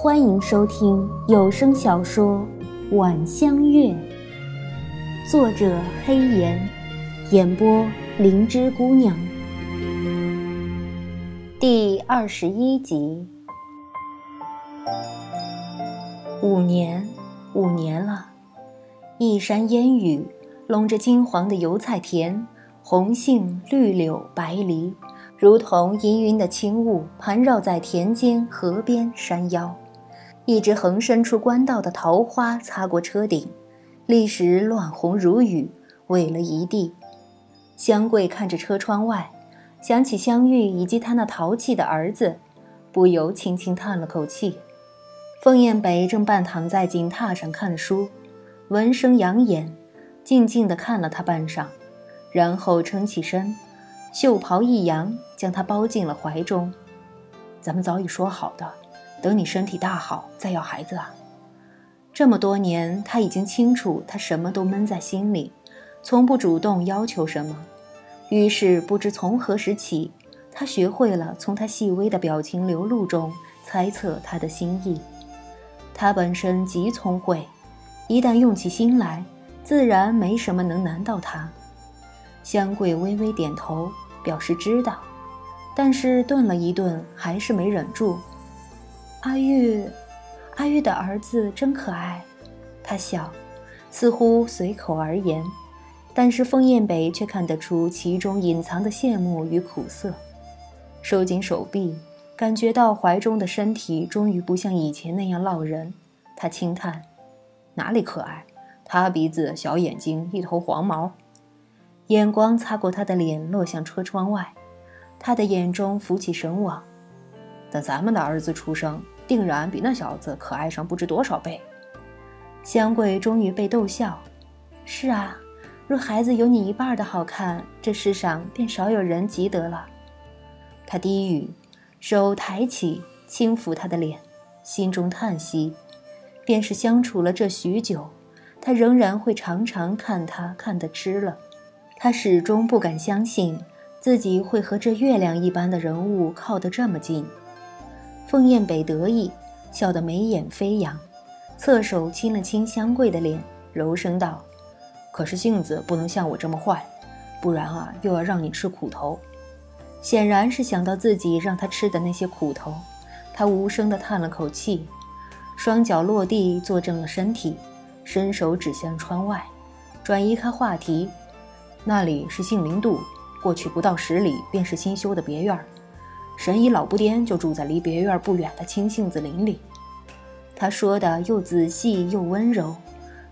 欢迎收听有声小说《晚香月》，作者黑岩，演播灵芝姑娘。第二十一集。五年，五年了，一山烟雨，笼着金黄的油菜田，红杏绿柳白梨。如同氤氲的轻雾盘绕在田间、河边、山腰，一只横伸出官道的桃花擦过车顶，立时乱红如雨，萎了一地。香桂看着车窗外，想起香玉以及他那淘气的儿子，不由轻轻叹了口气。凤燕北正半躺在锦榻上看书，闻声扬眼，静静地看了他半晌，然后撑起身。袖袍一扬，将他包进了怀中。咱们早已说好的，等你身体大好再要孩子啊。这么多年，他已经清楚，他什么都闷在心里，从不主动要求什么。于是，不知从何时起，他学会了从他细微的表情流露中猜测他的心意。他本身极聪慧，一旦用起心来，自然没什么能难到他。香桂微微点头，表示知道，但是顿了一顿，还是没忍住。阿玉，阿玉的儿子真可爱。他笑，似乎随口而言，但是枫燕北却看得出其中隐藏的羡慕与苦涩。收紧手臂，感觉到怀中的身体终于不像以前那样落人。他轻叹：“哪里可爱？塌鼻子、小眼睛、一头黄毛。”眼光擦过他的脸，落向车窗外，他的眼中浮起神往。等咱们的儿子出生，定然比那小子可爱上不知多少倍。香桂终于被逗笑。是啊，若孩子有你一半的好看，这世上便少有人及得了。他低语，手抬起，轻抚他的脸，心中叹息。便是相处了这许久，他仍然会常常看他看得痴了。他始终不敢相信自己会和这月亮一般的人物靠得这么近。凤燕北得意，笑得眉眼飞扬，侧手亲了亲香桂的脸，柔声道：“可是性子不能像我这么坏，不然啊，又要让你吃苦头。”显然是想到自己让他吃的那些苦头，他无声地叹了口气，双脚落地，坐正了身体，伸手指向窗外，转移开话题。那里是杏林渡，过去不到十里便是新修的别院儿。神医老不颠就住在离别院不远的青杏子林里。他说的又仔细又温柔，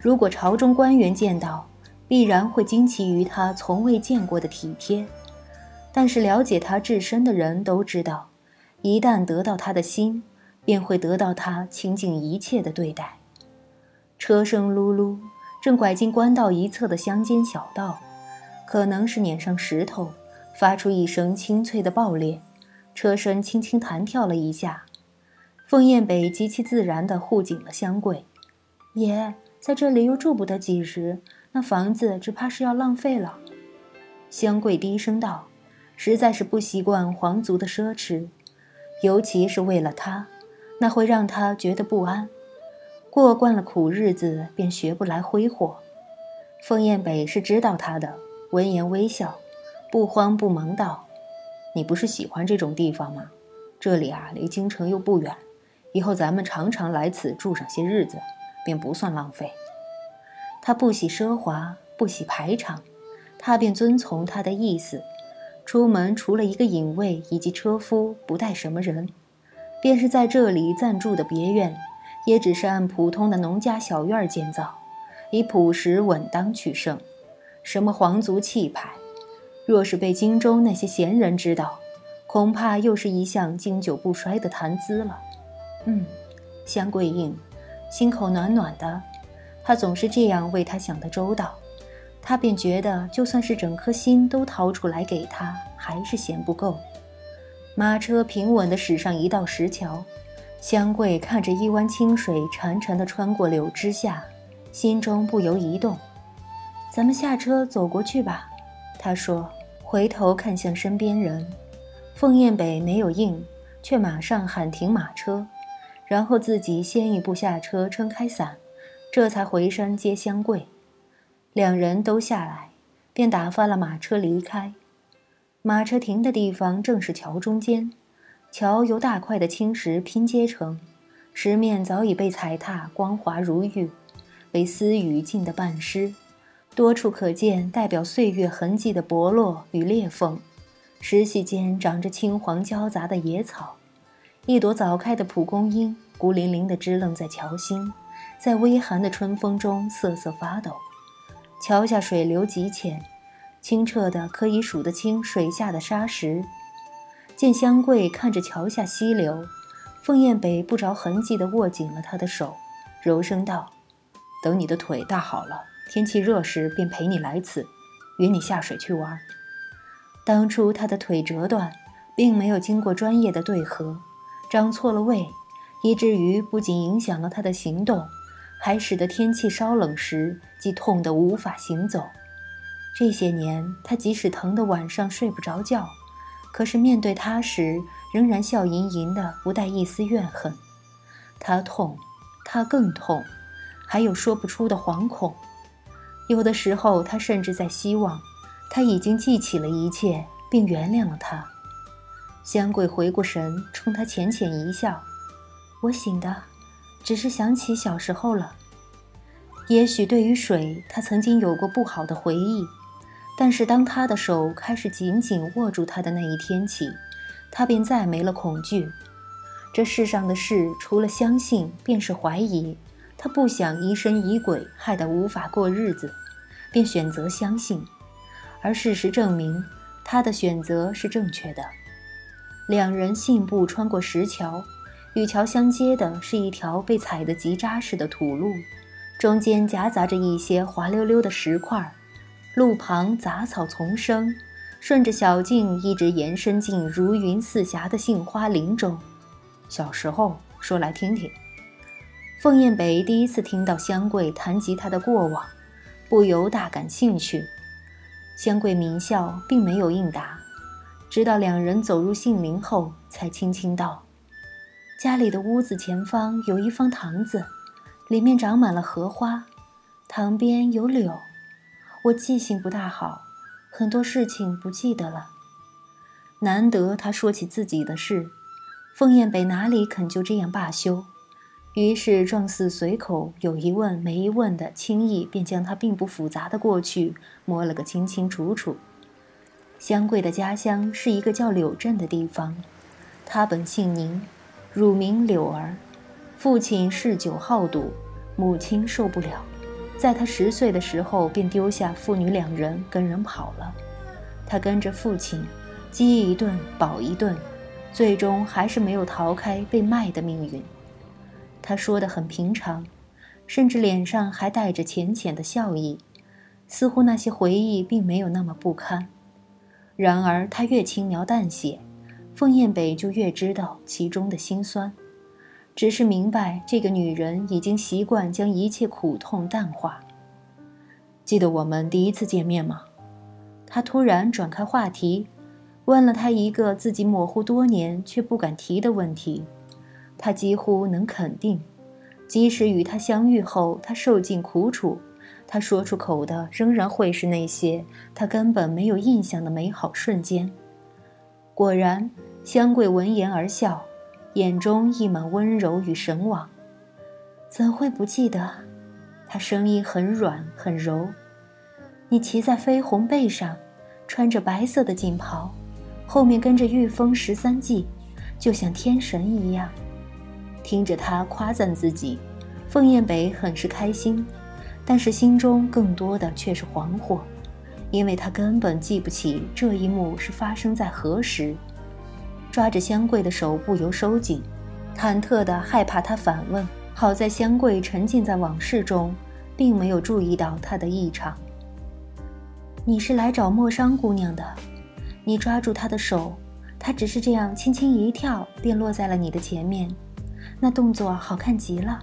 如果朝中官员见到，必然会惊奇于他从未见过的体贴。但是了解他至深的人都知道，一旦得到他的心，便会得到他倾尽一切的对待。车声噜噜，正拐进官道一侧的乡间小道。可能是碾上石头，发出一声清脆的爆裂，车身轻轻弹跳了一下。凤燕北极其自然地护紧了香桂。爷在这里又住不得几时，那房子只怕是要浪费了。香桂低声道：“实在是不习惯皇族的奢侈，尤其是为了他，那会让他觉得不安。过惯了苦日子，便学不来挥霍。”凤燕北是知道他的。闻言微笑，不慌不忙道：“你不是喜欢这种地方吗？这里啊，离京城又不远，以后咱们常常来此住上些日子，便不算浪费。”他不喜奢华，不喜排场，他便遵从他的意思。出门除了一个引卫以及车夫，不带什么人。便是在这里暂住的别院，也只是按普通的农家小院建造，以朴实稳当取胜。什么皇族气派，若是被京中那些闲人知道，恐怕又是一项经久不衰的谈资了。嗯，香桂应，心口暖暖的。他总是这样为他想的周到，他便觉得就算是整颗心都掏出来给他，还是嫌不够。马车平稳地驶上一道石桥，香桂看着一湾清水潺潺地穿过柳枝下，心中不由一动。咱们下车走过去吧，他说，回头看向身边人，凤燕北没有应，却马上喊停马车，然后自己先一步下车撑开伞，这才回身接香桂。两人都下来，便打发了马车离开。马车停的地方正是桥中间，桥由大块的青石拼接成，石面早已被踩踏，光滑如玉，被丝雨浸得半湿，多处可见代表岁月痕迹的剥落与裂缝。石隙间长着青黄交杂的野草，一朵早开的蒲公英孤零零地支棱在桥心，在微寒的春风中瑟瑟发抖。桥下水流极浅。清澈的可以数得清水下的沙石。见香桂看着桥下溪流，凤雁北不着痕迹地握紧了他的手，柔声道：“等你的腿大好了，天气热时便陪你来此，约你下水去玩。”当初他的腿折断，并没有经过专业的对合，长错了位，以至于不仅影响了他的行动，还使得天气稍冷时即痛得无法行走。这些年，他即使疼得晚上睡不着觉，可是面对他时，仍然笑盈盈的，不带一丝怨恨。他痛，他更痛，还有说不出的惶恐。有的时候，他甚至在希望，他已经记起了一切，并原谅了他。香桂回过神，冲他浅浅一笑：“我醒的，只是想起小时候了。也许对于水，他曾经有过不好的回忆。”但是，当他的手开始紧紧握住他的那一天起，他便再没了恐惧。这世上的事，除了相信，便是怀疑。他不想疑神疑鬼，害得无法过日子，便选择相信。而事实证明，他的选择是正确的。两人信步穿过石桥，与桥相接的是一条被踩得极扎实的土路，中间夹杂着一些滑溜溜的石块。路旁杂草丛生，顺着小径一直延伸进如云似霞的杏花林中。小时候，说来听听。凤燕北第一次听到香桂谈及他的过往，不由大感兴趣。香桂抿笑，并没有应答，直到两人走入杏林后，才轻轻道：“家里的屋子前方有一方塘子，里面长满了荷花，塘边有柳。”我记性不大好，很多事情不记得了。难得他说起自己的事，凤燕北哪里肯就这样罢休？于是状似随口有一问没一问的，轻易便将他并不复杂的过去摸了个清清楚楚。香桂的家乡是一个叫柳镇的地方，他本姓宁，乳名柳儿，父亲嗜酒好赌，母亲受不了。在他十岁的时候，便丢下父女两人跟人跑了。他跟着父亲，饥一顿饱一顿，最终还是没有逃开被卖的命运。他说的很平常，甚至脸上还带着浅浅的笑意，似乎那些回忆并没有那么不堪。然而他越轻描淡写，凤燕北就越知道其中的辛酸。只是明白，这个女人已经习惯将一切苦痛淡化。记得我们第一次见面吗？他突然转开话题，问了他一个自己模糊多年却不敢提的问题。他几乎能肯定，即使与他相遇后，他受尽苦楚，他说出口的仍然会是那些他根本没有印象的美好瞬间。果然，香桂闻言而笑。眼中溢满温柔与神往，怎会不记得？他声音很软很柔。你骑在绯红背上，穿着白色的锦袍，后面跟着御风十三骑，就像天神一样。听着他夸赞自己，凤燕北很是开心，但是心中更多的却是惶惑，因为他根本记不起这一幕是发生在何时。抓着香桂的手不由收紧，忐忑的害怕他反问。好在香桂沉浸在往事中，并没有注意到他的异常。你是来找莫商姑娘的，你抓住她的手，她只是这样轻轻一跳，便落在了你的前面，那动作好看极了。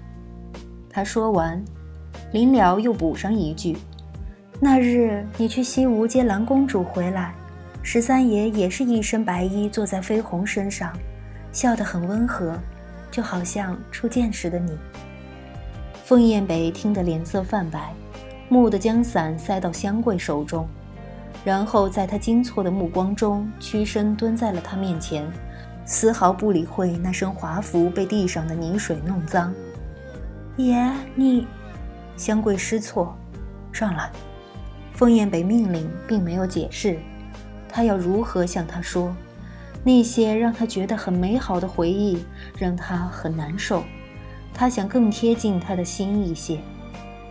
他说完，临了又补上一句：“那日你去西吴接蓝公主回来。”十三爷也是一身白衣，坐在飞鸿身上，笑得很温和，就好像初见时的你。凤燕北听得脸色泛白，蓦地将伞塞到香桂手中，然后在他惊错的目光中，屈身蹲在了他面前，丝毫不理会那身华服被地上的泥水弄脏。爷，你，香桂失措，上来。凤燕北命令，并没有解释，他要如何向他说？那些让他觉得很美好的回忆，让他很难受。他想更贴近他的心一些。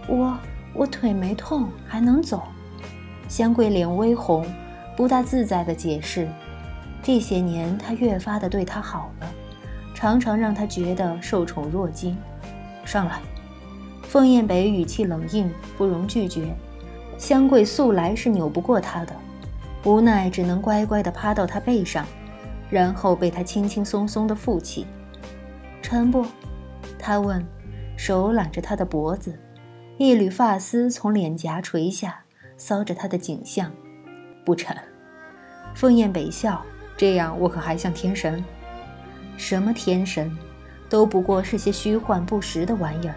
我我腿没痛，还能走。香桂脸微红，不大自在地解释。这些年，他越发的对他好了，常常让他觉得受宠若惊。上来。凤燕北语气冷硬，不容拒绝。香桂素来是扭不过他的，无奈只能乖乖地趴到他背上，然后被他轻轻松松地负起。沉不？他问，手揽着他的脖子，一缕发丝从脸颊垂下，搔着他的颈项。不沉。凤燕北笑，这样我可还像天神？什么天神，都不过是些虚幻不实的玩意儿。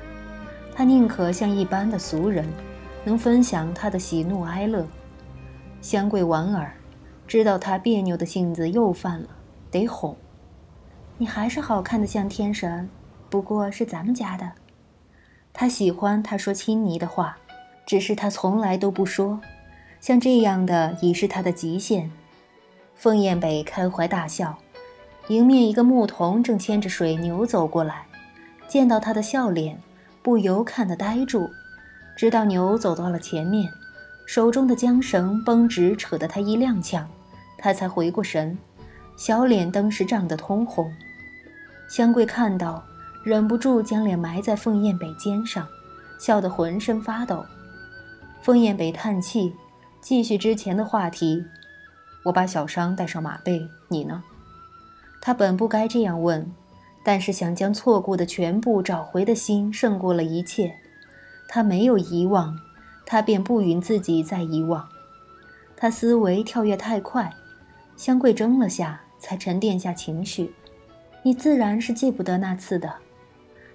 他宁可像一般的俗人。能分享他的喜怒哀乐，香桂莞尔，知道他别扭的性子又犯了，得哄。你还是好看的像天神，不过是咱们家的。他喜欢他说亲昵的话，只是他从来都不说。像这样的已是他的极限。凤燕北开怀大笑，迎面一个牧童正牵着水牛走过来，见到他的笑脸，不由看得呆住。直到牛走到了前面，手中的缰绳绷直，扯得他一踉跄，他才回过神，小脸登时涨得通红。香桂看到，忍不住将脸埋在凤燕北肩上，笑得浑身发抖。凤燕北叹气，继续之前的话题：“我把小伤带上马背，你呢？”他本不该这样问，但是想将错过的全部找回的心胜过了一切。他没有遗忘，他便不允自己再遗忘。他思维跳跃太快，香桂怔了下，才沉淀下情绪。你自然是记不得那次的，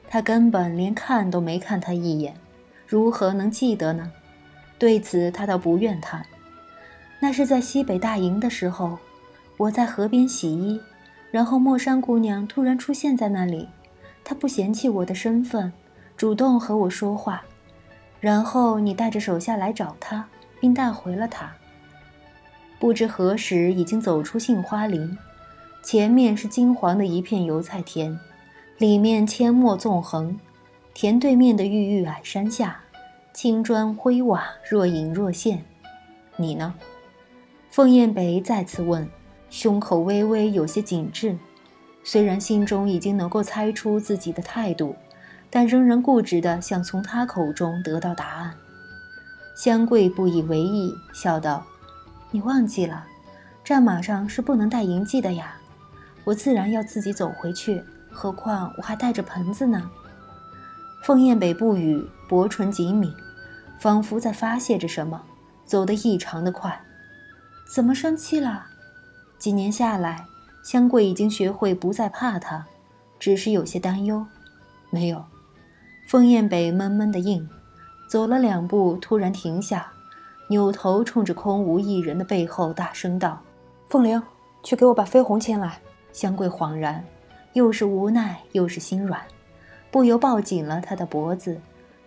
他根本连看都没看他一眼，如何能记得呢？对此他倒不愿谈。那是在西北大营的时候，我在河边洗衣，然后莫山姑娘突然出现在那里，她不嫌弃我的身份，主动和我说话。然后你带着手下来找她，并带回了她。不知何时已经走出杏花林，前面是金黄的一片油菜田，里面阡陌纵横。田对面的郁郁矮山下，青砖灰瓦若隐若现。你呢？凤燕北再次问，胸口微微有些紧致，虽然心中已经能够猜出自己的态度。但仍然固执地想从他口中得到答案。香桂不以为意，笑道：“你忘记了，战马上是不能带营记的呀。我自然要自己走回去，何况我还带着盆子呢。”凤燕北不语，薄唇紧抿，仿佛在发泄着什么，走得异常的快。怎么生气了？几年下来，香桂已经学会不再怕他，只是有些担忧。没有。凤燕北闷闷的应，走了两步，突然停下，扭头冲着空无一人的背后大声道：“凤玲，去给我把飞鸿牵来。”香桂恍然，又是无奈又是心软，不由抱紧了他的脖子，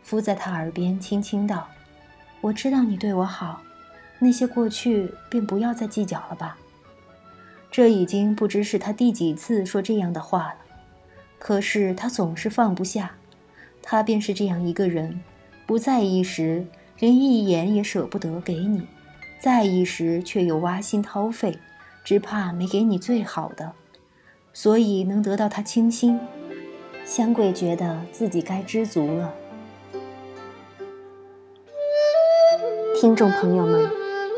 伏在他耳边轻轻道：“我知道你对我好，那些过去便不要再计较了吧。”这已经不知是他第几次说这样的话了，可是他总是放不下。他便是这样一个人，不在意时连一眼也舍不得给你，在意时却又挖心掏肺，只怕没给你最好的，所以能得到他倾心，香桂觉得自己该知足了。听众朋友们，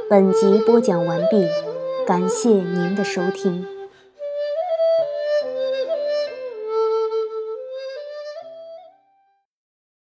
本集播讲完毕，感谢您的收听。